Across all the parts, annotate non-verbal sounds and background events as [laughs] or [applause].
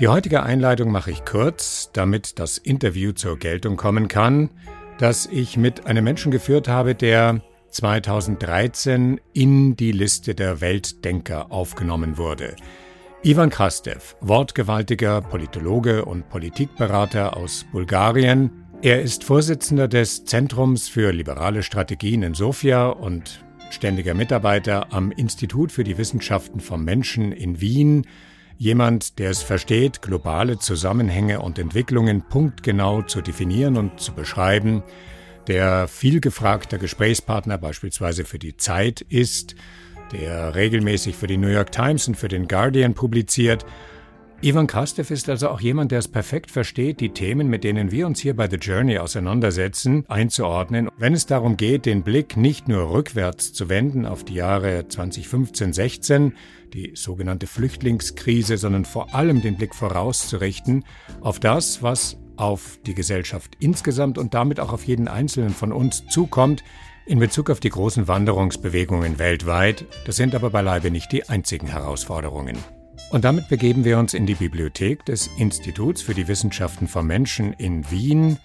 Die heutige Einleitung mache ich kurz, damit das Interview zur Geltung kommen kann, das ich mit einem Menschen geführt habe, der 2013 in die Liste der Weltdenker aufgenommen wurde. Ivan Krastev, wortgewaltiger Politologe und Politikberater aus Bulgarien. Er ist Vorsitzender des Zentrums für liberale Strategien in Sofia und ständiger Mitarbeiter am Institut für die Wissenschaften vom Menschen in Wien Jemand, der es versteht, globale Zusammenhänge und Entwicklungen punktgenau zu definieren und zu beschreiben, der viel gefragter Gesprächspartner beispielsweise für die Zeit ist, der regelmäßig für die New York Times und für den Guardian publiziert. Ivan Krastev ist also auch jemand, der es perfekt versteht, die Themen, mit denen wir uns hier bei The Journey auseinandersetzen, einzuordnen, wenn es darum geht, den Blick nicht nur rückwärts zu wenden auf die Jahre 2015-16, die sogenannte Flüchtlingskrise, sondern vor allem den Blick vorauszurichten auf das, was auf die Gesellschaft insgesamt und damit auch auf jeden Einzelnen von uns zukommt, in Bezug auf die großen Wanderungsbewegungen weltweit. Das sind aber beileibe nicht die einzigen Herausforderungen. Und damit begeben wir uns in die Bibliothek des Instituts für die Wissenschaften vom Menschen in Wien.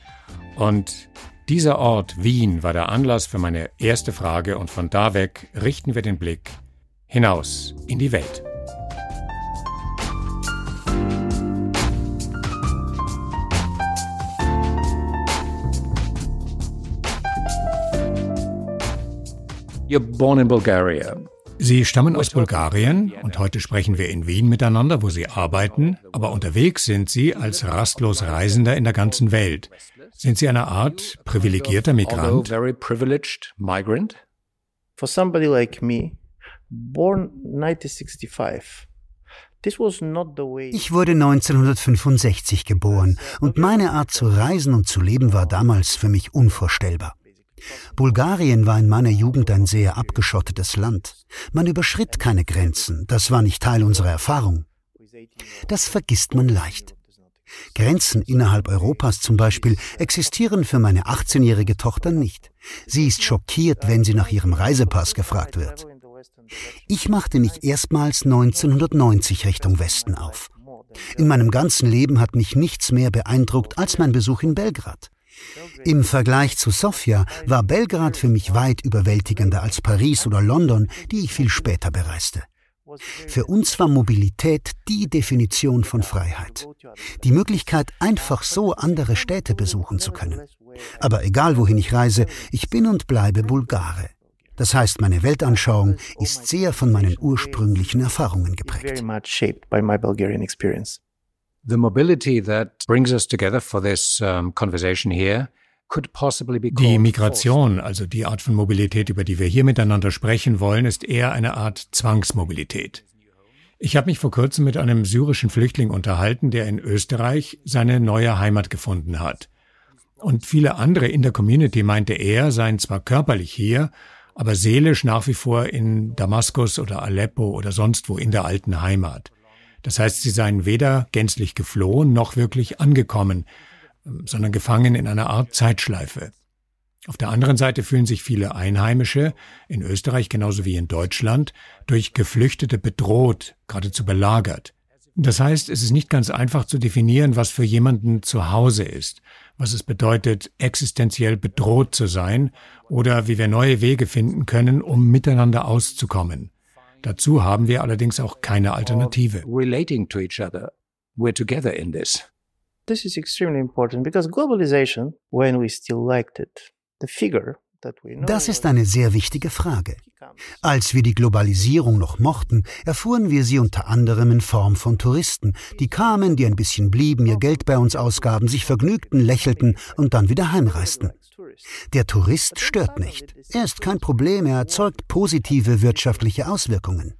Und dieser Ort Wien war der Anlass für meine erste Frage und von da weg richten wir den Blick hinaus in die Welt. You're born in Bulgaria. Sie stammen aus Bulgarien und heute sprechen wir in Wien miteinander, wo Sie arbeiten, aber unterwegs sind Sie als rastlos Reisender in der ganzen Welt. Sind Sie eine Art privilegierter Migrant? For somebody like me, born 1965. Ich wurde 1965 geboren und meine Art zu reisen und zu leben war damals für mich unvorstellbar. Bulgarien war in meiner Jugend ein sehr abgeschottetes Land. Man überschritt keine Grenzen, das war nicht Teil unserer Erfahrung. Das vergisst man leicht. Grenzen innerhalb Europas zum Beispiel existieren für meine 18-jährige Tochter nicht. Sie ist schockiert, wenn sie nach ihrem Reisepass gefragt wird. Ich machte mich erstmals 1990 Richtung Westen auf. In meinem ganzen Leben hat mich nichts mehr beeindruckt als mein Besuch in Belgrad. Im Vergleich zu Sofia war Belgrad für mich weit überwältigender als Paris oder London, die ich viel später bereiste. Für uns war Mobilität die Definition von Freiheit. Die Möglichkeit, einfach so andere Städte besuchen zu können. Aber egal wohin ich reise, ich bin und bleibe Bulgare. Das heißt, meine Weltanschauung ist sehr von meinen ursprünglichen Erfahrungen geprägt. The mobility that brings us together for this um, conversation here die Migration, also die Art von Mobilität, über die wir hier miteinander sprechen wollen, ist eher eine Art Zwangsmobilität. Ich habe mich vor kurzem mit einem syrischen Flüchtling unterhalten, der in Österreich seine neue Heimat gefunden hat. Und viele andere in der Community meinte er, seien zwar körperlich hier, aber seelisch nach wie vor in Damaskus oder Aleppo oder sonst wo in der alten Heimat. Das heißt, sie seien weder gänzlich geflohen noch wirklich angekommen, sondern gefangen in einer Art Zeitschleife. Auf der anderen Seite fühlen sich viele Einheimische, in Österreich genauso wie in Deutschland, durch Geflüchtete bedroht, geradezu belagert. Das heißt, es ist nicht ganz einfach zu definieren, was für jemanden zu Hause ist, was es bedeutet, existenziell bedroht zu sein oder wie wir neue Wege finden können, um miteinander auszukommen. Dazu haben wir allerdings auch keine Alternative. Relating to each other. We're together in this. This is extremely important because globalization, when we still liked it, the figure das ist eine sehr wichtige Frage. Als wir die Globalisierung noch mochten, erfuhren wir sie unter anderem in Form von Touristen, die kamen, die ein bisschen blieben, ihr Geld bei uns ausgaben, sich vergnügten, lächelten und dann wieder heimreisten. Der Tourist stört nicht. Er ist kein Problem, er erzeugt positive wirtschaftliche Auswirkungen.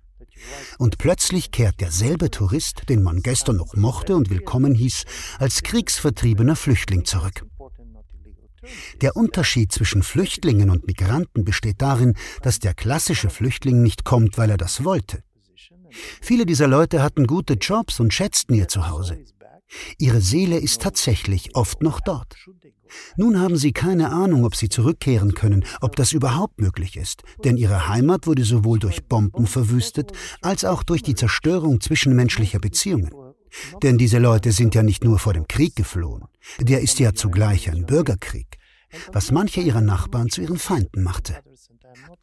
Und plötzlich kehrt derselbe Tourist, den man gestern noch mochte und willkommen hieß, als kriegsvertriebener Flüchtling zurück. Der Unterschied zwischen Flüchtlingen und Migranten besteht darin, dass der klassische Flüchtling nicht kommt, weil er das wollte. Viele dieser Leute hatten gute Jobs und schätzten ihr Zuhause. Ihre Seele ist tatsächlich oft noch dort. Nun haben sie keine Ahnung, ob sie zurückkehren können, ob das überhaupt möglich ist, denn ihre Heimat wurde sowohl durch Bomben verwüstet, als auch durch die Zerstörung zwischenmenschlicher Beziehungen. Denn diese Leute sind ja nicht nur vor dem Krieg geflohen, der ist ja zugleich ein Bürgerkrieg, was manche ihrer Nachbarn zu ihren Feinden machte.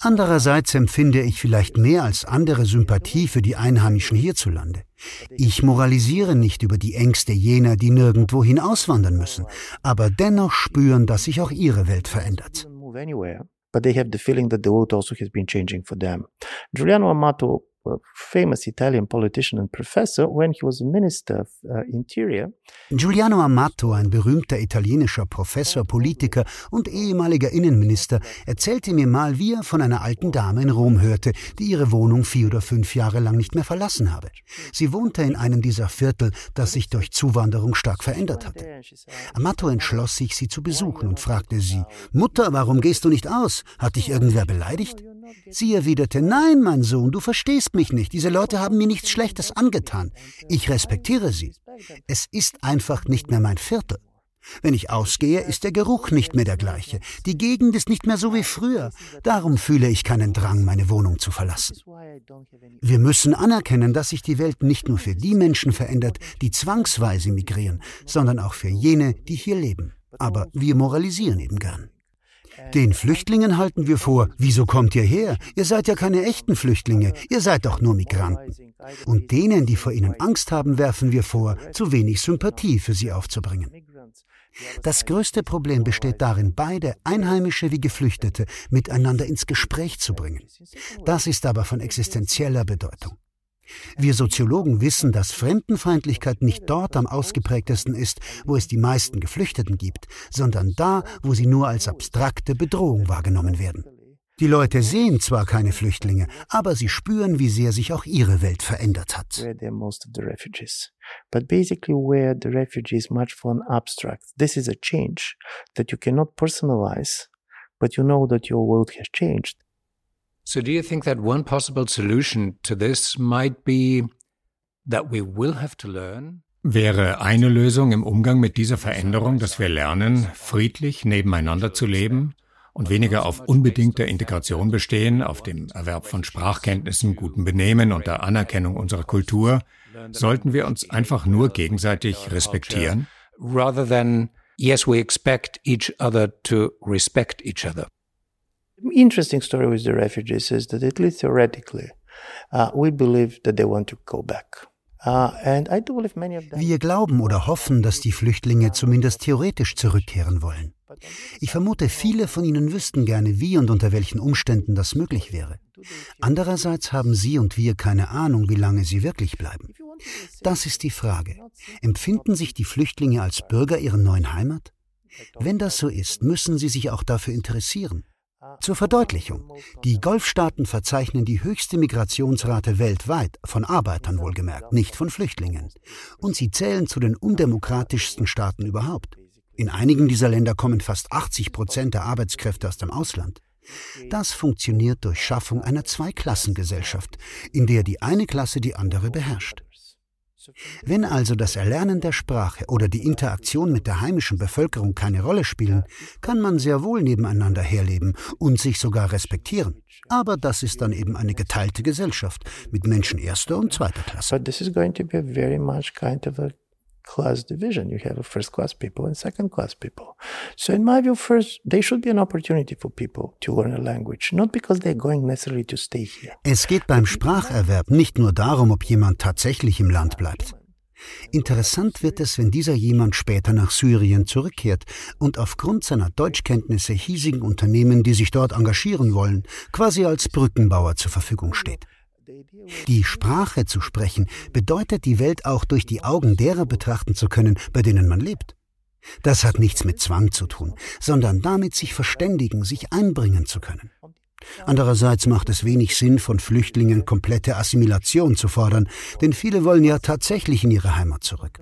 Andererseits empfinde ich vielleicht mehr als andere Sympathie für die Einheimischen hierzulande. Ich moralisiere nicht über die Ängste jener, die nirgendwohin auswandern müssen, aber dennoch spüren, dass sich auch ihre Welt verändert. But they have the feeling that the world also has been changing for them. Giuliano Amato famous Italian politician and professor when he was Minister of uh, Interior. Giuliano Amato, ein berühmter italienischer Professor, Politiker und ehemaliger Innenminister, erzählte mir mal, wie er von einer alten Dame in Rom hörte, die ihre Wohnung vier oder fünf Jahre lang nicht mehr verlassen habe. Sie wohnte in einem dieser Viertel, das sich durch Zuwanderung stark verändert hatte. Amato entschloss sich, sie zu besuchen und fragte sie: Mutter, warum gehst du nicht aus? Hat dich irgendwer beleidigt? Sie erwiderte, nein, mein Sohn, du verstehst mich nicht. Diese Leute haben mir nichts Schlechtes angetan. Ich respektiere sie. Es ist einfach nicht mehr mein Viertel. Wenn ich ausgehe, ist der Geruch nicht mehr der gleiche. Die Gegend ist nicht mehr so wie früher. Darum fühle ich keinen Drang, meine Wohnung zu verlassen. Wir müssen anerkennen, dass sich die Welt nicht nur für die Menschen verändert, die zwangsweise migrieren, sondern auch für jene, die hier leben. Aber wir moralisieren eben gern. Den Flüchtlingen halten wir vor, wieso kommt ihr her? Ihr seid ja keine echten Flüchtlinge, ihr seid doch nur Migranten. Und denen, die vor ihnen Angst haben, werfen wir vor, zu wenig Sympathie für sie aufzubringen. Das größte Problem besteht darin, beide, Einheimische wie Geflüchtete, miteinander ins Gespräch zu bringen. Das ist aber von existenzieller Bedeutung. Wir Soziologen wissen, dass Fremdenfeindlichkeit nicht dort am ausgeprägtesten ist, wo es die meisten Geflüchteten gibt, sondern da, wo sie nur als abstrakte Bedrohung wahrgenommen werden. Die Leute sehen zwar keine Flüchtlinge, aber sie spüren, wie sehr sich auch ihre Welt verändert hat. But basically where the refugees much more abstract. This is a change that you cannot personalize, but you know that your world has changed. So, do you think that one possible solution to this might be that we will have to learn? Wäre eine Lösung im Umgang mit dieser Veränderung, dass wir lernen, friedlich nebeneinander zu leben und weniger auf unbedingter Integration bestehen, auf dem Erwerb von Sprachkenntnissen, gutem Benehmen und der Anerkennung unserer Kultur, sollten wir uns einfach nur gegenseitig respektieren? Rather than, yes, we expect each other to respect each other interesting story with the refugees is that at least theoretically, uh, we believe that they want to go back. Uh, Wir glauben oder hoffen, dass die Flüchtlinge zumindest theoretisch zurückkehren wollen. Ich vermute, viele von ihnen wüssten gerne, wie und unter welchen Umständen das möglich wäre. Andererseits haben sie und wir keine Ahnung, wie lange sie wirklich bleiben. Das ist die Frage. Empfinden sich die Flüchtlinge als Bürger ihrer neuen Heimat? Wenn das so ist, müssen sie sich auch dafür interessieren. Zur Verdeutlichung. Die Golfstaaten verzeichnen die höchste Migrationsrate weltweit, von Arbeitern wohlgemerkt, nicht von Flüchtlingen. Und sie zählen zu den undemokratischsten Staaten überhaupt. In einigen dieser Länder kommen fast 80 Prozent der Arbeitskräfte aus dem Ausland. Das funktioniert durch Schaffung einer Zweiklassengesellschaft, in der die eine Klasse die andere beherrscht. Wenn also das Erlernen der Sprache oder die Interaktion mit der heimischen Bevölkerung keine Rolle spielen, kann man sehr wohl nebeneinander herleben und sich sogar respektieren. Aber das ist dann eben eine geteilte Gesellschaft mit Menschen erster und zweiter Klasse. But this is going to be very much kind of a class division. You have first class people and second class people. So in my view, first, there should be an opportunity for people to learn a language, not because they're going necessarily to stay here. Es geht beim Spracherwerb nicht nur darum, ob jemand tatsächlich im Land bleibt. Interessant wird es, wenn dieser jemand später nach Syrien zurückkehrt und aufgrund seiner Deutschkenntnisse hiesigen Unternehmen, die sich dort engagieren wollen, quasi als Brückenbauer zur Verfügung steht. Die Sprache zu sprechen bedeutet, die Welt auch durch die Augen derer betrachten zu können, bei denen man lebt. Das hat nichts mit Zwang zu tun, sondern damit sich verständigen, sich einbringen zu können. Andererseits macht es wenig Sinn, von Flüchtlingen komplette Assimilation zu fordern, denn viele wollen ja tatsächlich in ihre Heimat zurück.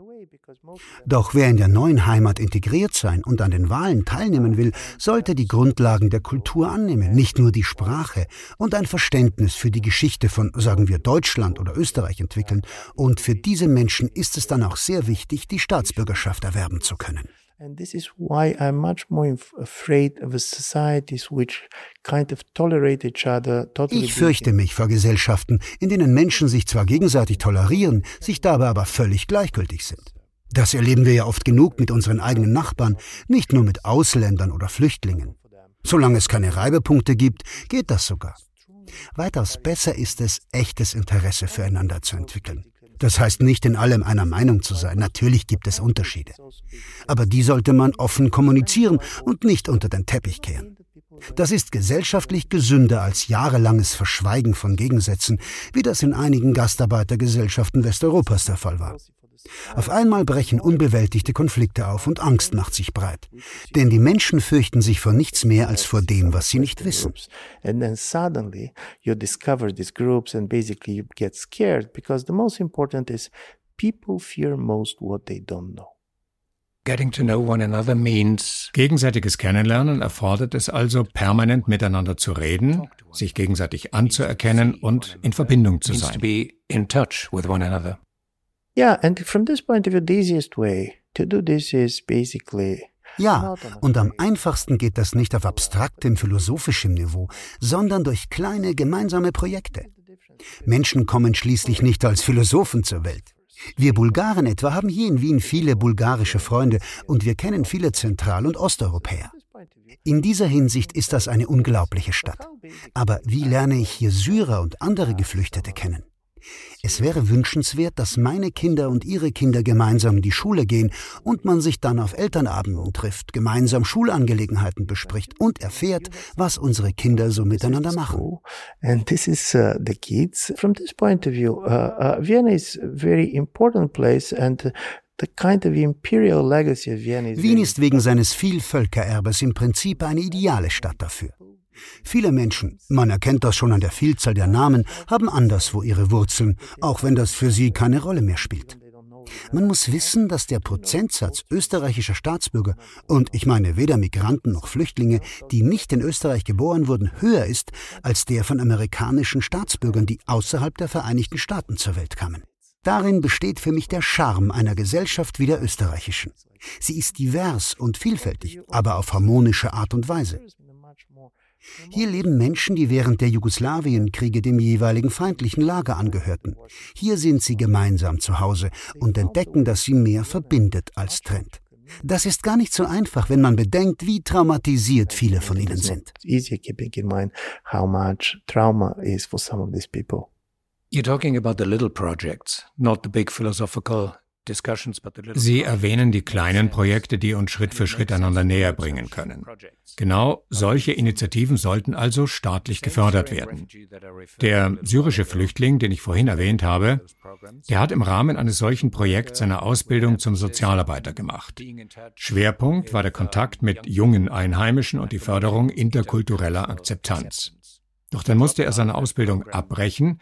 Doch wer in der neuen Heimat integriert sein und an den Wahlen teilnehmen will, sollte die Grundlagen der Kultur annehmen, nicht nur die Sprache und ein Verständnis für die Geschichte von, sagen wir, Deutschland oder Österreich entwickeln. Und für diese Menschen ist es dann auch sehr wichtig, die Staatsbürgerschaft erwerben zu können. And this is why I'm much more afraid of societies which kind of tolerate each other. Totally ich fürchte mich vor Gesellschaften, in denen Menschen sich zwar gegenseitig tolerieren, sich dabei aber völlig gleichgültig sind. Das erleben wir ja oft genug mit unseren eigenen Nachbarn, nicht nur mit Ausländern oder Flüchtlingen. Solange es keine Reibepunkte gibt, geht das sogar. Weitaus besser ist es, echtes Interesse füreinander zu entwickeln. Das heißt nicht in allem einer Meinung zu sein, natürlich gibt es Unterschiede. Aber die sollte man offen kommunizieren und nicht unter den Teppich kehren. Das ist gesellschaftlich gesünder als jahrelanges Verschweigen von Gegensätzen, wie das in einigen Gastarbeitergesellschaften Westeuropas der Fall war. Auf einmal brechen unbewältigte Konflikte auf und Angst macht sich breit. Denn die Menschen fürchten sich vor nichts mehr als vor dem, was sie nicht wissen. And then suddenly you discover these groups and basically you get scared because the most important is people fear most what they don't know. Getting to know one another means gegenseitiges Kennenlernen erfordert es also, permanent miteinander zu reden, sich gegenseitig anzuerkennen und in Verbindung zu sein. Yeah, and from this point of view, the easiest way to do this is basically ja, und am einfachsten geht das nicht auf abstraktem philosophischem Niveau, sondern durch kleine gemeinsame Projekte. Menschen kommen schließlich nicht als Philosophen zur Welt. Wir Bulgaren etwa haben hier in Wien viele bulgarische Freunde und wir kennen viele Zentral- und Osteuropäer. In dieser Hinsicht ist das eine unglaubliche Stadt. Aber wie lerne ich hier Syrer und andere Geflüchtete kennen? Es wäre wünschenswert, dass meine Kinder und ihre Kinder gemeinsam in die Schule gehen und man sich dann auf Elternabenden trifft, gemeinsam Schulangelegenheiten bespricht und erfährt, was unsere Kinder so miteinander machen. And this is uh, the kids. From this point of view, uh, uh, Vienna is a very important place and Wien ist wegen seines Vielvölkererbes im Prinzip eine ideale Stadt dafür. Viele Menschen, man erkennt das schon an der Vielzahl der Namen, haben anderswo ihre Wurzeln, auch wenn das für sie keine Rolle mehr spielt. Man muss wissen, dass der Prozentsatz österreichischer Staatsbürger, und ich meine weder Migranten noch Flüchtlinge, die nicht in Österreich geboren wurden, höher ist als der von amerikanischen Staatsbürgern, die außerhalb der Vereinigten Staaten zur Welt kamen. Darin besteht für mich der Charme einer Gesellschaft wie der österreichischen. Sie ist divers und vielfältig, aber auf harmonische Art und Weise. Hier leben Menschen, die während der Jugoslawienkriege dem jeweiligen feindlichen Lager angehörten. Hier sind sie gemeinsam zu Hause und entdecken, dass sie mehr verbindet als trennt. Das ist gar nicht so einfach, wenn man bedenkt, wie traumatisiert viele von ihnen sind. You're talking about the little projects, not the big philosophical Sie erwähnen die kleinen Projekte, die uns Schritt für Schritt einander näher bringen können. Genau solche Initiativen sollten also staatlich gefördert werden. Der syrische Flüchtling, den ich vorhin erwähnt habe, der hat im Rahmen eines solchen Projekts seine Ausbildung zum Sozialarbeiter gemacht. Schwerpunkt war der Kontakt mit jungen Einheimischen und die Förderung interkultureller Akzeptanz. Doch dann musste er seine Ausbildung abbrechen,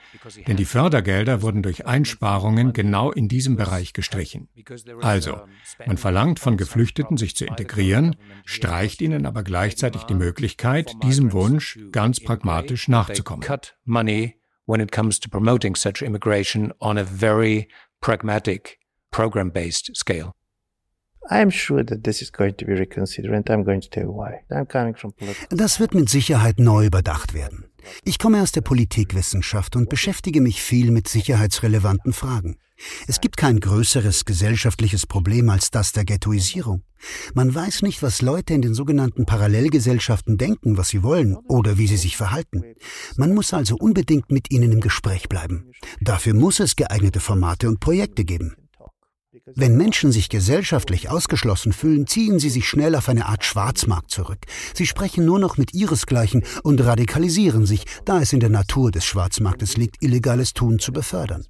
denn die Fördergelder wurden durch Einsparungen genau in diesem Bereich gestrichen. Also, man verlangt von Geflüchteten, sich zu integrieren, streicht ihnen aber gleichzeitig die Möglichkeit, diesem Wunsch ganz pragmatisch nachzukommen. when it comes to promoting such immigration on a very pragmatic, program-based scale. Das wird mit Sicherheit neu überdacht werden. Ich komme aus der Politikwissenschaft und beschäftige mich viel mit sicherheitsrelevanten Fragen. Es gibt kein größeres gesellschaftliches Problem als das der Ghettoisierung. Man weiß nicht, was Leute in den sogenannten Parallelgesellschaften denken, was sie wollen oder wie sie sich verhalten. Man muss also unbedingt mit ihnen im Gespräch bleiben. Dafür muss es geeignete Formate und Projekte geben. Wenn Menschen sich gesellschaftlich ausgeschlossen fühlen, ziehen sie sich schnell auf eine Art Schwarzmarkt zurück. Sie sprechen nur noch mit ihresgleichen und radikalisieren sich, da es in der Natur des Schwarzmarktes liegt, illegales Tun zu befördern.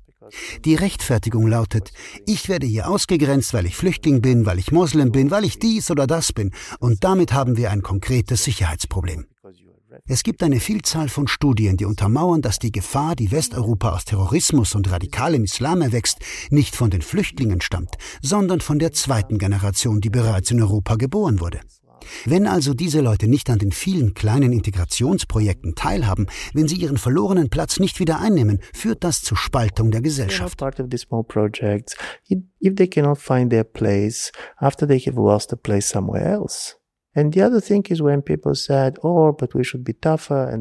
Die Rechtfertigung lautet, ich werde hier ausgegrenzt, weil ich Flüchtling bin, weil ich Moslem bin, weil ich dies oder das bin, und damit haben wir ein konkretes Sicherheitsproblem. Es gibt eine Vielzahl von Studien, die untermauern, dass die Gefahr, die Westeuropa aus Terrorismus und radikalem Islam erwächst, nicht von den Flüchtlingen stammt, sondern von der zweiten Generation, die bereits in Europa geboren wurde. Wenn also diese Leute nicht an den vielen kleinen Integrationsprojekten teilhaben, wenn sie ihren verlorenen Platz nicht wieder einnehmen, führt das zur Spaltung der Gesellschaft. If they cannot find their place after they have lost a place somewhere else. Oh,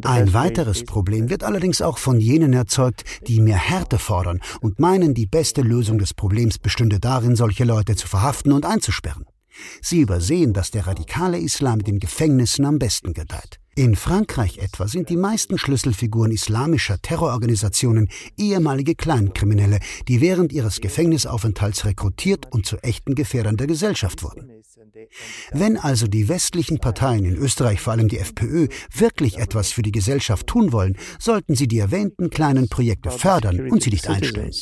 Ein weiteres Problem wird allerdings auch von jenen erzeugt, die mehr Härte fordern und meinen, die beste Lösung des Problems bestünde darin, solche Leute zu verhaften und einzusperren. Sie übersehen, dass der radikale Islam in den Gefängnissen am besten gedeiht. In Frankreich etwa sind die meisten Schlüsselfiguren islamischer Terrororganisationen ehemalige Kleinkriminelle, die während ihres Gefängnisaufenthalts rekrutiert und zu echten Gefährdern der Gesellschaft wurden. Wenn also die westlichen Parteien in Österreich, vor allem die FPÖ, wirklich etwas für die Gesellschaft tun wollen, sollten sie die erwähnten kleinen Projekte fördern und sie nicht einstellen.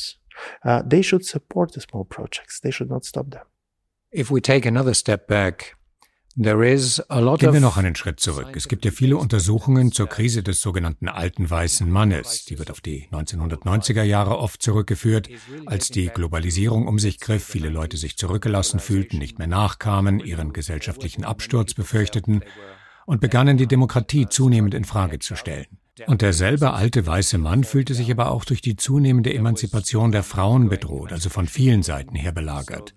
Uh, they should support the small projects. They should not stop them. If we take another step back, Gehen wir noch einen Schritt zurück. Es gibt ja viele Untersuchungen zur Krise des sogenannten alten weißen Mannes. Die wird auf die 1990er Jahre oft zurückgeführt, als die Globalisierung um sich griff, viele Leute sich zurückgelassen fühlten, nicht mehr nachkamen, ihren gesellschaftlichen Absturz befürchteten und begannen die Demokratie zunehmend in Frage zu stellen. Und derselbe alte weiße Mann fühlte sich aber auch durch die zunehmende Emanzipation der Frauen bedroht, also von vielen Seiten her belagert.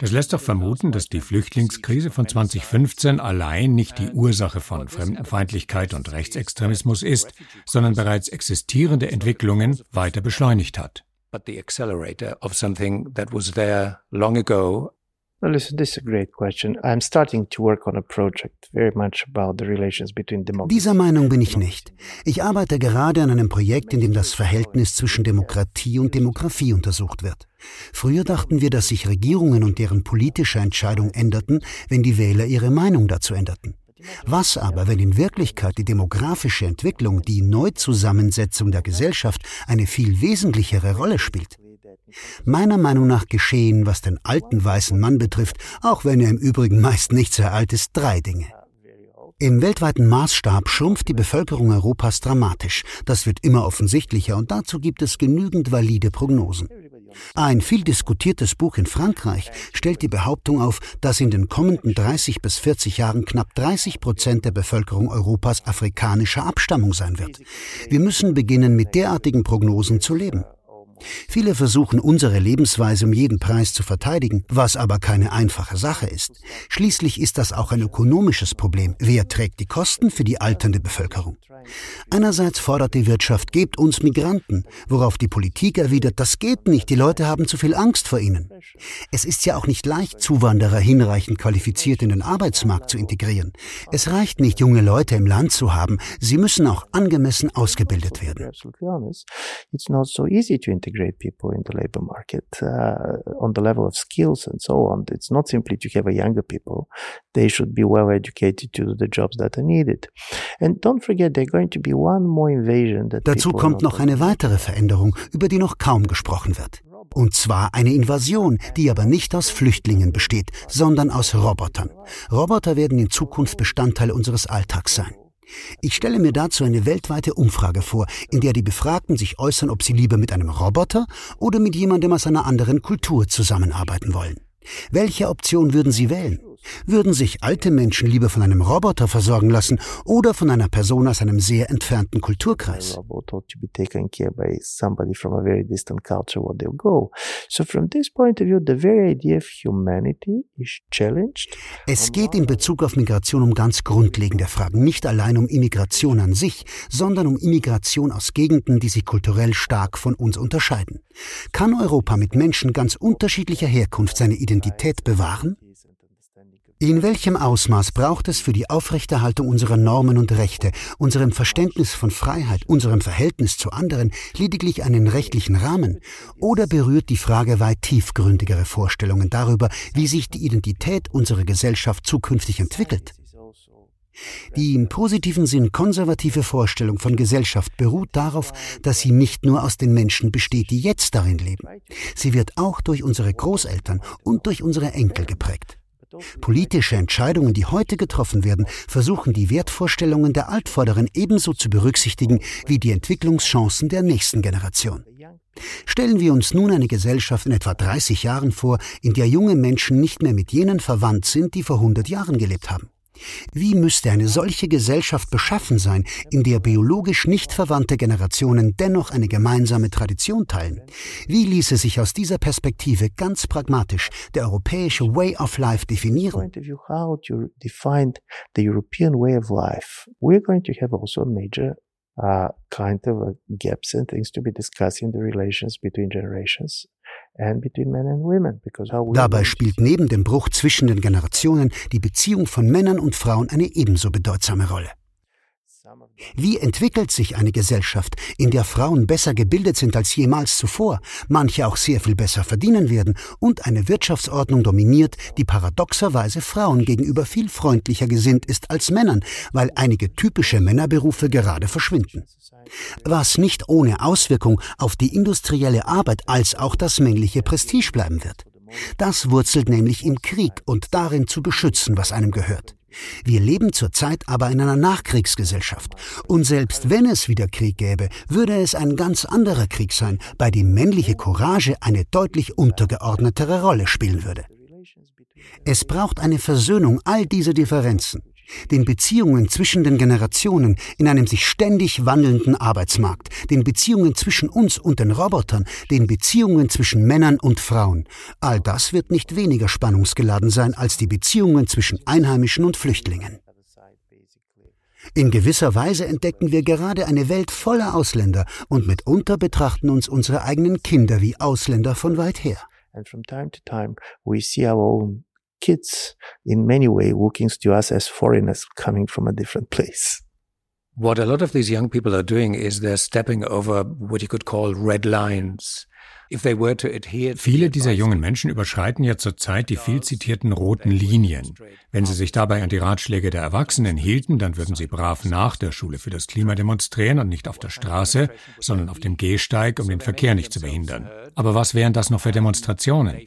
Das lässt doch vermuten, dass die Flüchtlingskrise von 2015 allein nicht die Ursache von Fremdenfeindlichkeit und Rechtsextremismus ist, sondern bereits existierende Entwicklungen weiter beschleunigt hat. But the accelerator of something that was there long ago Well, listen, this is a great question. I'm starting to work on a project very much about the relations between democracy. Dieser Meinung bin ich nicht. Ich arbeite gerade an einem Projekt, in dem das Verhältnis zwischen Demokratie und Demografie untersucht wird. Früher dachten wir, dass sich Regierungen und deren politische Entscheidungen änderten, wenn die Wähler ihre Meinung dazu änderten. Was aber, wenn in Wirklichkeit die demografische Entwicklung, die Neuzusammensetzung der Gesellschaft eine viel wesentlichere Rolle spielt? Meiner Meinung nach geschehen, was den alten weißen Mann betrifft, auch wenn er im Übrigen meist nicht sehr alt ist, drei Dinge. Im weltweiten Maßstab schrumpft die Bevölkerung Europas dramatisch. Das wird immer offensichtlicher und dazu gibt es genügend valide Prognosen. Ein viel diskutiertes Buch in Frankreich stellt die Behauptung auf, dass in den kommenden 30 bis 40 Jahren knapp 30 Prozent der Bevölkerung Europas afrikanischer Abstammung sein wird. Wir müssen beginnen, mit derartigen Prognosen zu leben. Viele versuchen unsere Lebensweise um jeden Preis zu verteidigen, was aber keine einfache Sache ist. Schließlich ist das auch ein ökonomisches Problem. Wer trägt die Kosten für die alternde Bevölkerung? Einerseits fordert die Wirtschaft, gebt uns Migranten, worauf die Politik erwidert, das geht nicht, die Leute haben zu viel Angst vor ihnen. Es ist ja auch nicht leicht, Zuwanderer hinreichend qualifiziert in den Arbeitsmarkt zu integrieren. Es reicht nicht, junge Leute im Land zu haben, sie müssen auch angemessen ausgebildet werden. It's not so easy to integrate people in the labor market uh, on the level of skills and so on. It's not simply to have a younger people. They should be well educated to do the jobs that are needed. And don't forget, they're going to be one more invasion that Dazu kommt noch eine weitere Veränderung, über die noch kaum gesprochen wird. Und zwar eine Invasion, die aber nicht aus Flüchtlingen besteht, sondern aus Robotern. Roboter werden in Zukunft Bestandteil unseres Alltags sein. Ich stelle mir dazu eine weltweite Umfrage vor, in der die Befragten sich äußern, ob sie lieber mit einem Roboter oder mit jemandem aus einer anderen Kultur zusammenarbeiten wollen. Welche Option würden Sie wählen? Würden sich alte Menschen lieber von einem Roboter versorgen lassen oder von einer Person aus einem sehr entfernten Kulturkreis? Es geht in Bezug auf Migration um ganz grundlegende Fragen, nicht allein um Immigration an sich, sondern um Immigration aus Gegenden, die sich kulturell stark von uns unterscheiden. Kann Europa mit Menschen ganz unterschiedlicher Herkunft seine Identität bewahren? In welchem Ausmaß braucht es für die Aufrechterhaltung unserer Normen und Rechte, unserem Verständnis von Freiheit, unserem Verhältnis zu anderen lediglich einen rechtlichen Rahmen? Oder berührt die Frage weit tiefgründigere Vorstellungen darüber, wie sich die Identität unserer Gesellschaft zukünftig entwickelt? Die im positiven Sinn konservative Vorstellung von Gesellschaft beruht darauf, dass sie nicht nur aus den Menschen besteht, die jetzt darin leben. Sie wird auch durch unsere Großeltern und durch unsere Enkel geprägt. Politische Entscheidungen, die heute getroffen werden, versuchen die Wertvorstellungen der Altvorderen ebenso zu berücksichtigen wie die Entwicklungschancen der nächsten Generation. Stellen wir uns nun eine Gesellschaft in etwa 30 Jahren vor, in der junge Menschen nicht mehr mit jenen verwandt sind, die vor 100 Jahren gelebt haben. Wie müsste eine solche Gesellschaft beschaffen sein, in der biologisch nicht verwandte Generationen dennoch eine gemeinsame Tradition teilen? Wie ließe sich aus dieser Perspektive ganz pragmatisch der europäische Way of Life definieren? uh, kind of gaps and things to be discussed in the relations between generations. Dabei spielt neben dem Bruch zwischen den Generationen die Beziehung von Männern und Frauen eine ebenso bedeutsame Rolle. Wie entwickelt sich eine Gesellschaft, in der Frauen besser gebildet sind als jemals zuvor, manche auch sehr viel besser verdienen werden und eine Wirtschaftsordnung dominiert, die paradoxerweise Frauen gegenüber viel freundlicher gesinnt ist als Männern, weil einige typische Männerberufe gerade verschwinden? Was nicht ohne Auswirkung auf die industrielle Arbeit als auch das männliche Prestige bleiben wird. Das wurzelt nämlich im Krieg und darin zu beschützen, was einem gehört. Wir leben zurzeit aber in einer Nachkriegsgesellschaft. Und selbst wenn es wieder Krieg gäbe, würde es ein ganz anderer Krieg sein, bei dem männliche Courage eine deutlich untergeordnetere Rolle spielen würde. Es braucht eine Versöhnung all dieser Differenzen den Beziehungen zwischen den Generationen in einem sich ständig wandelnden Arbeitsmarkt, den Beziehungen zwischen uns und den Robotern, den Beziehungen zwischen Männern und Frauen. All das wird nicht weniger spannungsgeladen sein als die Beziehungen zwischen Einheimischen und Flüchtlingen. In gewisser Weise entdecken wir gerade eine Welt voller Ausländer und mitunter betrachten uns unsere eigenen Kinder wie Ausländer von weit her. And from time to time we see our own kids in many ways looking to us as foreigners coming from a different [laughs] place. What a lot of these young people are doing is they're stepping over what you could call red lines. Viele dieser jungen Menschen überschreiten ja zurzeit die viel zitierten roten Linien. Wenn sie sich dabei an die Ratschläge der Erwachsenen hielten, dann würden sie brav nach der Schule für das Klima demonstrieren und nicht auf der Straße, sondern auf dem Gehsteig, um den Verkehr nicht zu behindern. Aber was wären das noch für Demonstrationen?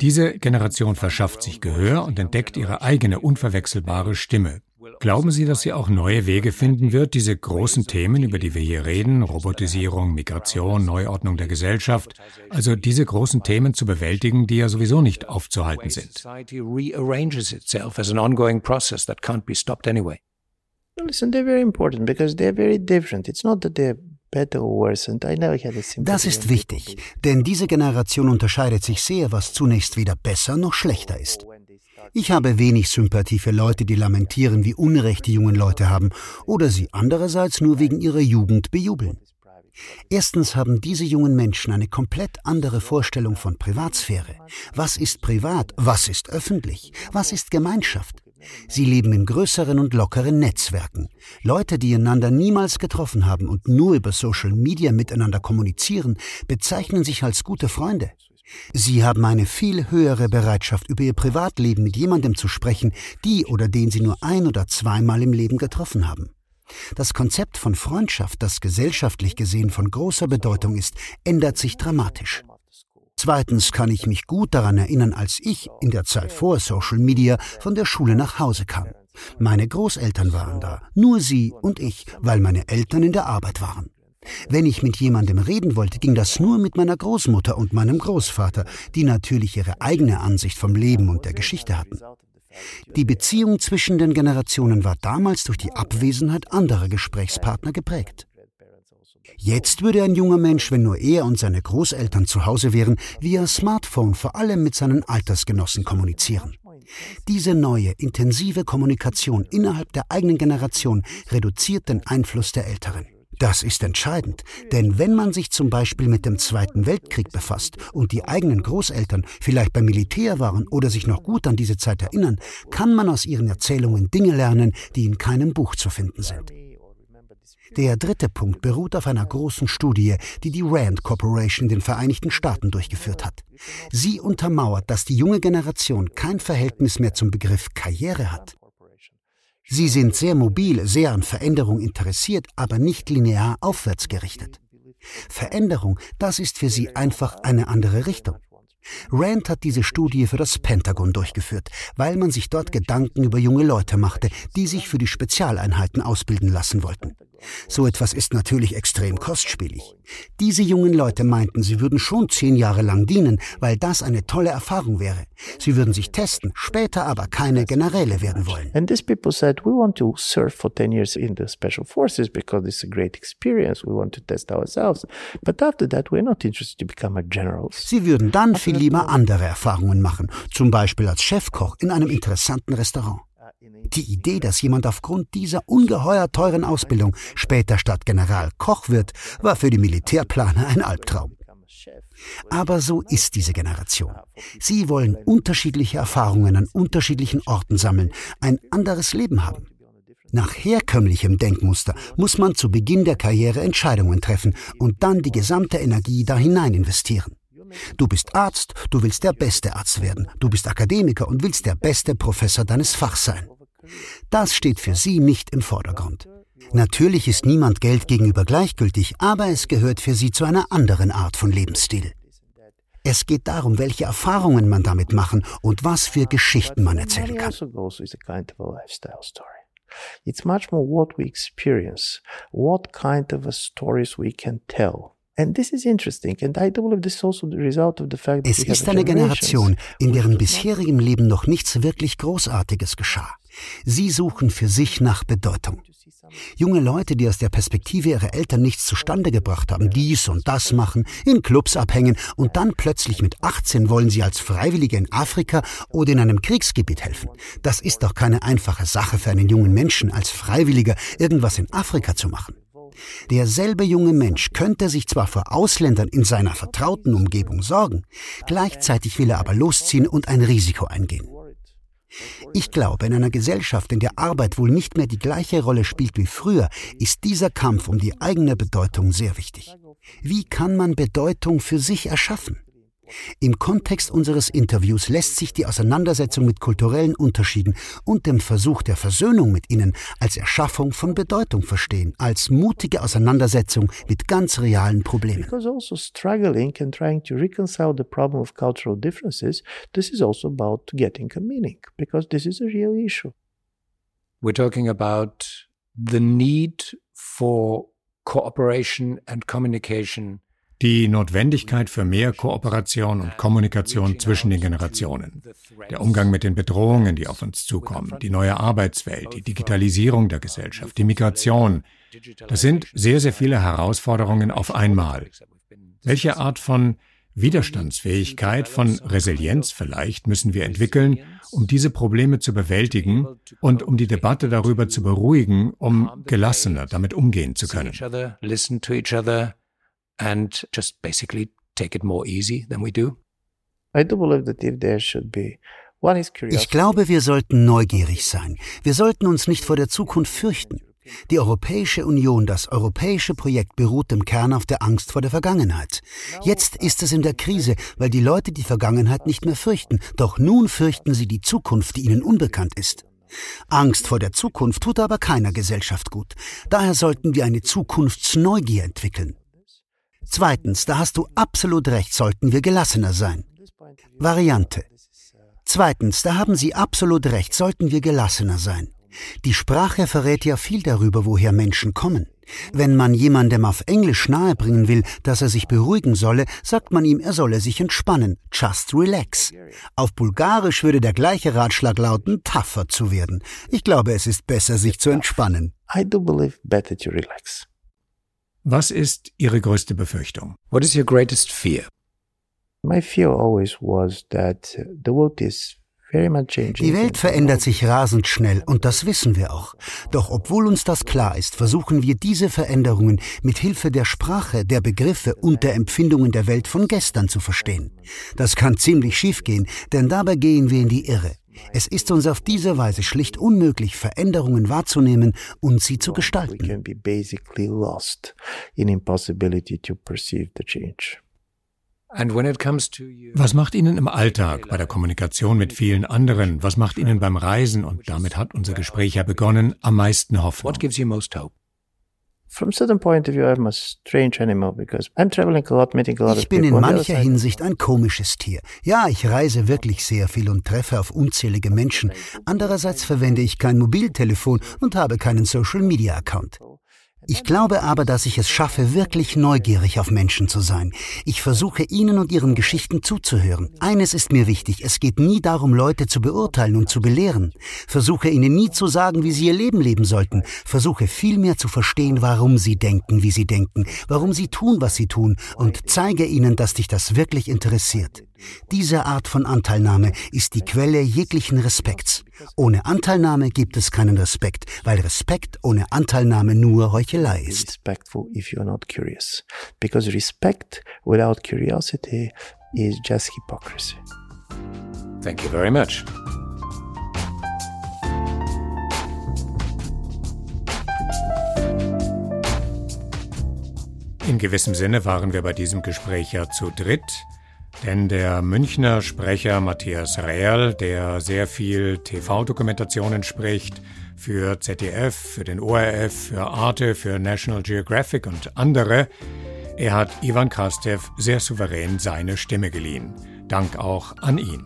Diese Generation verschafft sich Gehör und entdeckt ihre eigene unverwechselbare Stimme. Glauben Sie, dass sie auch neue Wege finden wird, diese großen Themen, über die wir hier reden, Robotisierung, Migration, Neuordnung der Gesellschaft, also diese großen Themen zu bewältigen, die ja sowieso nicht aufzuhalten sind? Listen, they're very important because they're very different. It's not that they're das ist wichtig, denn diese Generation unterscheidet sich sehr, was zunächst weder besser noch schlechter ist. Ich habe wenig Sympathie für Leute, die lamentieren, wie Unrecht die jungen Leute haben oder sie andererseits nur wegen ihrer Jugend bejubeln. Erstens haben diese jungen Menschen eine komplett andere Vorstellung von Privatsphäre. Was ist privat? Was ist öffentlich? Was ist Gemeinschaft? Sie leben in größeren und lockeren Netzwerken. Leute, die einander niemals getroffen haben und nur über Social Media miteinander kommunizieren, bezeichnen sich als gute Freunde. Sie haben eine viel höhere Bereitschaft, über ihr Privatleben mit jemandem zu sprechen, die oder den sie nur ein oder zweimal im Leben getroffen haben. Das Konzept von Freundschaft, das gesellschaftlich gesehen von großer Bedeutung ist, ändert sich dramatisch. Zweitens kann ich mich gut daran erinnern, als ich in der Zeit vor Social Media von der Schule nach Hause kam. Meine Großeltern waren da, nur sie und ich, weil meine Eltern in der Arbeit waren. Wenn ich mit jemandem reden wollte, ging das nur mit meiner Großmutter und meinem Großvater, die natürlich ihre eigene Ansicht vom Leben und der Geschichte hatten. Die Beziehung zwischen den Generationen war damals durch die Abwesenheit anderer Gesprächspartner geprägt. Jetzt würde ein junger Mensch, wenn nur er und seine Großeltern zu Hause wären, via Smartphone vor allem mit seinen Altersgenossen kommunizieren. Diese neue, intensive Kommunikation innerhalb der eigenen Generation reduziert den Einfluss der Älteren. Das ist entscheidend, denn wenn man sich zum Beispiel mit dem Zweiten Weltkrieg befasst und die eigenen Großeltern vielleicht beim Militär waren oder sich noch gut an diese Zeit erinnern, kann man aus ihren Erzählungen Dinge lernen, die in keinem Buch zu finden sind. Der dritte Punkt beruht auf einer großen Studie, die die Rand Corporation in den Vereinigten Staaten durchgeführt hat. Sie untermauert, dass die junge Generation kein Verhältnis mehr zum Begriff Karriere hat. Sie sind sehr mobil, sehr an Veränderung interessiert, aber nicht linear aufwärts gerichtet. Veränderung, das ist für sie einfach eine andere Richtung. Rand hat diese Studie für das Pentagon durchgeführt, weil man sich dort Gedanken über junge Leute machte, die sich für die Spezialeinheiten ausbilden lassen wollten. So etwas ist natürlich extrem kostspielig. Diese jungen Leute meinten, sie würden schon zehn Jahre lang dienen, weil das eine tolle Erfahrung wäre. Sie würden sich testen, später aber keine Generäle werden wollen. And these people said, we want to serve for 10 years in the special forces because it's a great experience. We want to test ourselves. But after that, we're not interested to become a generals. Sie würden dann viel lieber andere Erfahrungen machen, zum Beispiel als Chefkoch in einem interessanten Restaurant. Die Idee, dass jemand aufgrund dieser ungeheuer teuren Ausbildung später statt General Koch wird, war für die Militärplaner ein Albtraum. Aber so ist diese Generation. Sie wollen unterschiedliche Erfahrungen an unterschiedlichen Orten sammeln, ein anderes Leben haben. Nach herkömmlichem Denkmuster muss man zu Beginn der Karriere Entscheidungen treffen und dann die gesamte Energie da hinein investieren. Du bist Arzt, du willst der beste Arzt werden. Du bist Akademiker und willst der beste Professor deines Fachs sein. Das steht für sie nicht im Vordergrund. Natürlich ist niemand Geld gegenüber gleichgültig, aber es gehört für sie zu einer anderen Art von Lebensstil. Es geht darum, welche Erfahrungen man damit machen und was für Geschichten man erzählen kann. It's much more what we experience, what kind of stories we can tell. Es ist eine Generation, in deren bisherigem Leben noch nichts wirklich Großartiges geschah. Sie suchen für sich nach Bedeutung. Junge Leute, die aus der Perspektive ihrer Eltern nichts zustande gebracht haben, dies und das machen, in Clubs abhängen und dann plötzlich mit 18 wollen sie als Freiwillige in Afrika oder in einem Kriegsgebiet helfen. Das ist doch keine einfache Sache für einen jungen Menschen, als Freiwilliger irgendwas in Afrika zu machen. Derselbe junge Mensch könnte sich zwar vor Ausländern in seiner vertrauten Umgebung sorgen, gleichzeitig will er aber losziehen und ein Risiko eingehen. Ich glaube, in einer Gesellschaft, in der Arbeit wohl nicht mehr die gleiche Rolle spielt wie früher, ist dieser Kampf um die eigene Bedeutung sehr wichtig. Wie kann man Bedeutung für sich erschaffen? Im Kontext unseres Interviews lässt sich die Auseinandersetzung mit kulturellen Unterschieden und dem Versuch der Versöhnung mit ihnen als Erschaffung von Bedeutung verstehen, als mutige Auseinandersetzung mit ganz realen Problemen. Because also struggling and trying to reconcile the problem of cultural differences, this is also about getting a meaning, because this is a real issue. We're talking about the need for cooperation and communication die Notwendigkeit für mehr Kooperation und Kommunikation zwischen den Generationen, der Umgang mit den Bedrohungen, die auf uns zukommen, die neue Arbeitswelt, die Digitalisierung der Gesellschaft, die Migration, das sind sehr, sehr viele Herausforderungen auf einmal. Welche Art von Widerstandsfähigkeit, von Resilienz vielleicht müssen wir entwickeln, um diese Probleme zu bewältigen und um die Debatte darüber zu beruhigen, um gelassener damit umgehen zu können and just basically take it more easy than we do? I do believe that if there should be ich glaube, wir sollten neugierig sein. Wir sollten uns nicht vor der Zukunft fürchten. Die Europäische Union, das europäische Projekt beruht im Kern auf der Angst vor der Vergangenheit. Jetzt ist es in der Krise, weil die Leute die Vergangenheit nicht mehr fürchten, doch nun fürchten sie die Zukunft, die ihnen unbekannt ist. Angst vor der Zukunft tut aber keiner Gesellschaft gut. Daher sollten wir eine Zukunftsneugier entwickeln. Zweitens, da hast du absolut recht, sollten wir gelassener sein. Variante. Zweitens, da haben Sie absolut recht, sollten wir gelassener sein. Die Sprache verrät ja viel darüber, woher Menschen kommen. Wenn man jemandem auf Englisch nahebringen will, dass er sich beruhigen solle, sagt man ihm, er solle sich entspannen. Just relax. Auf Bulgarisch würde der gleiche Ratschlag lauten, tougher zu werden. Ich glaube, es ist besser, sich zu entspannen. I do believe better to relax. Was ist Ihre größte Befürchtung? What is your greatest fear? My fear always was that the world is die Welt verändert sich rasend schnell und das wissen wir auch. Doch obwohl uns das klar ist, versuchen wir diese Veränderungen mit Hilfe der Sprache, der Begriffe und der Empfindungen der Welt von gestern zu verstehen. Das kann ziemlich schief gehen, denn dabei gehen wir in die Irre. Es ist uns auf diese Weise schlicht unmöglich, Veränderungen wahrzunehmen und sie zu gestalten. Was macht Ihnen im Alltag, bei der Kommunikation mit vielen anderen, was macht Ihnen beim Reisen, und damit hat unser Gespräch ja begonnen, am meisten Hoffnung? Ich bin in mancher Hinsicht ein komisches Tier. Ja, ich reise wirklich sehr viel und treffe auf unzählige Menschen. Andererseits verwende ich kein Mobiltelefon und habe keinen Social-Media-Account. Ich glaube aber, dass ich es schaffe, wirklich neugierig auf Menschen zu sein. Ich versuche ihnen und ihren Geschichten zuzuhören. Eines ist mir wichtig, es geht nie darum, Leute zu beurteilen und zu belehren. Versuche ihnen nie zu sagen, wie sie ihr Leben leben sollten. Versuche vielmehr zu verstehen, warum sie denken, wie sie denken, warum sie tun, was sie tun und zeige ihnen, dass dich das wirklich interessiert. Diese Art von Anteilnahme ist die Quelle jeglichen Respekts. Ohne Anteilnahme gibt es keinen Respekt, weil Respekt ohne Anteilnahme nur Heuchelei ist. Respectful if you're not curious. Because respect without curiosity is just hypocrisy. Thank you very much. In gewissem Sinne waren wir bei diesem Gespräch ja zu dritt. Denn der Münchner Sprecher Matthias Rehrl, der sehr viel TV-Dokumentationen spricht, für ZDF, für den ORF, für Arte, für National Geographic und andere, er hat Ivan Krastev sehr souverän seine Stimme geliehen. Dank auch an ihn.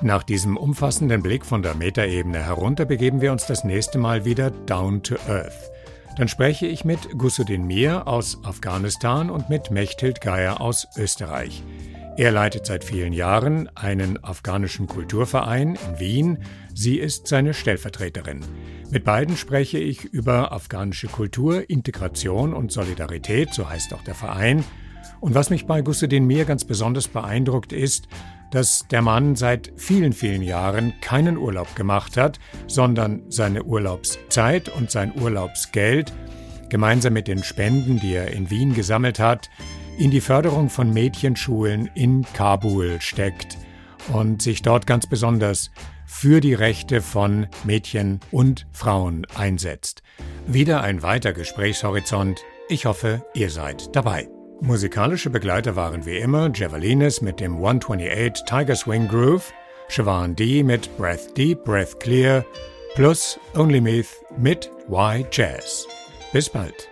Nach diesem umfassenden Blick von der Metaebene herunter begeben wir uns das nächste Mal wieder down to earth. Dann spreche ich mit Gusudin Mir aus Afghanistan und mit Mechthild Geier aus Österreich. Er leitet seit vielen Jahren einen afghanischen Kulturverein in Wien. Sie ist seine Stellvertreterin. Mit beiden spreche ich über afghanische Kultur, Integration und Solidarität, so heißt auch der Verein. Und was mich bei Gussedin Mir ganz besonders beeindruckt ist, dass der Mann seit vielen, vielen Jahren keinen Urlaub gemacht hat, sondern seine Urlaubszeit und sein Urlaubsgeld gemeinsam mit den Spenden, die er in Wien gesammelt hat, in die Förderung von Mädchenschulen in Kabul steckt und sich dort ganz besonders für die Rechte von Mädchen und Frauen einsetzt. Wieder ein weiter Gesprächshorizont. Ich hoffe, ihr seid dabei. Musikalische Begleiter waren wie immer Javelines mit dem 128 Tiger Swing Groove, Siobhan D mit Breath Deep, Breath Clear, plus Only Myth mit Y Jazz. Bis bald.